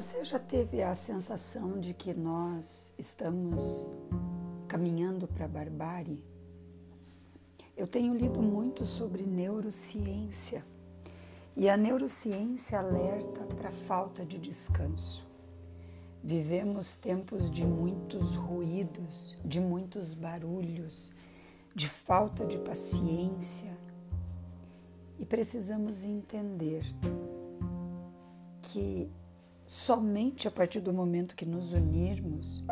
Você já teve a sensação de que nós estamos caminhando para a barbárie? Eu tenho lido muito sobre neurociência e a neurociência alerta para a falta de descanso. Vivemos tempos de muitos ruídos, de muitos barulhos, de falta de paciência e precisamos entender que somente a partir do momento que nos unirmos,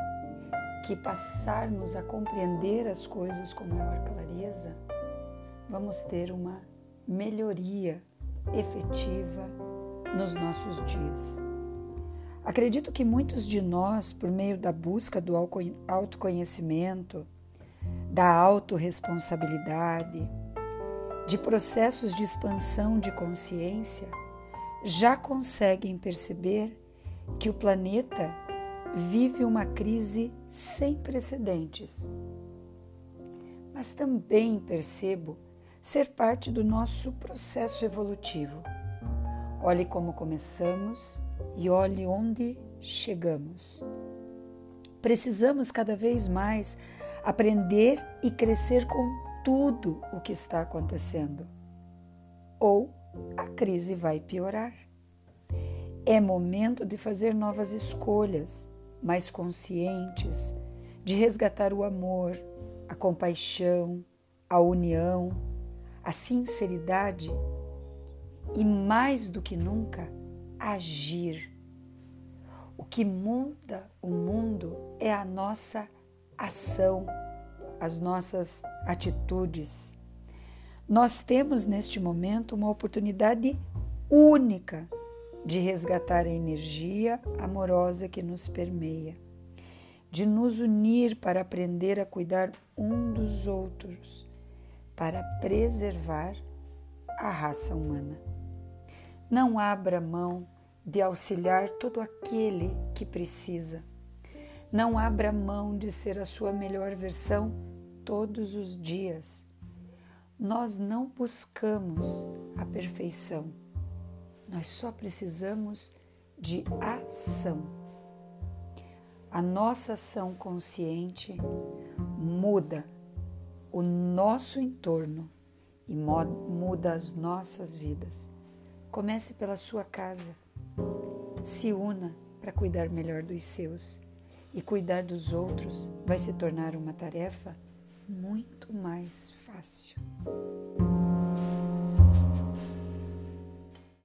que passarmos a compreender as coisas com maior clareza, vamos ter uma melhoria efetiva nos nossos dias. Acredito que muitos de nós, por meio da busca do autoconhecimento, da autorresponsabilidade, de processos de expansão de consciência, já conseguem perceber que o planeta vive uma crise sem precedentes. Mas também percebo ser parte do nosso processo evolutivo. Olhe como começamos e olhe onde chegamos. Precisamos cada vez mais aprender e crescer com tudo o que está acontecendo. Ou a crise vai piorar. É momento de fazer novas escolhas, mais conscientes, de resgatar o amor, a compaixão, a união, a sinceridade e, mais do que nunca, agir. O que muda o mundo é a nossa ação, as nossas atitudes. Nós temos neste momento uma oportunidade única de resgatar a energia amorosa que nos permeia, de nos unir para aprender a cuidar um dos outros, para preservar a raça humana. Não abra mão de auxiliar todo aquele que precisa. Não abra mão de ser a sua melhor versão todos os dias. Nós não buscamos a perfeição nós só precisamos de ação. A nossa ação consciente muda o nosso entorno e muda as nossas vidas. Comece pela sua casa. Se una para cuidar melhor dos seus e cuidar dos outros vai se tornar uma tarefa muito mais fácil.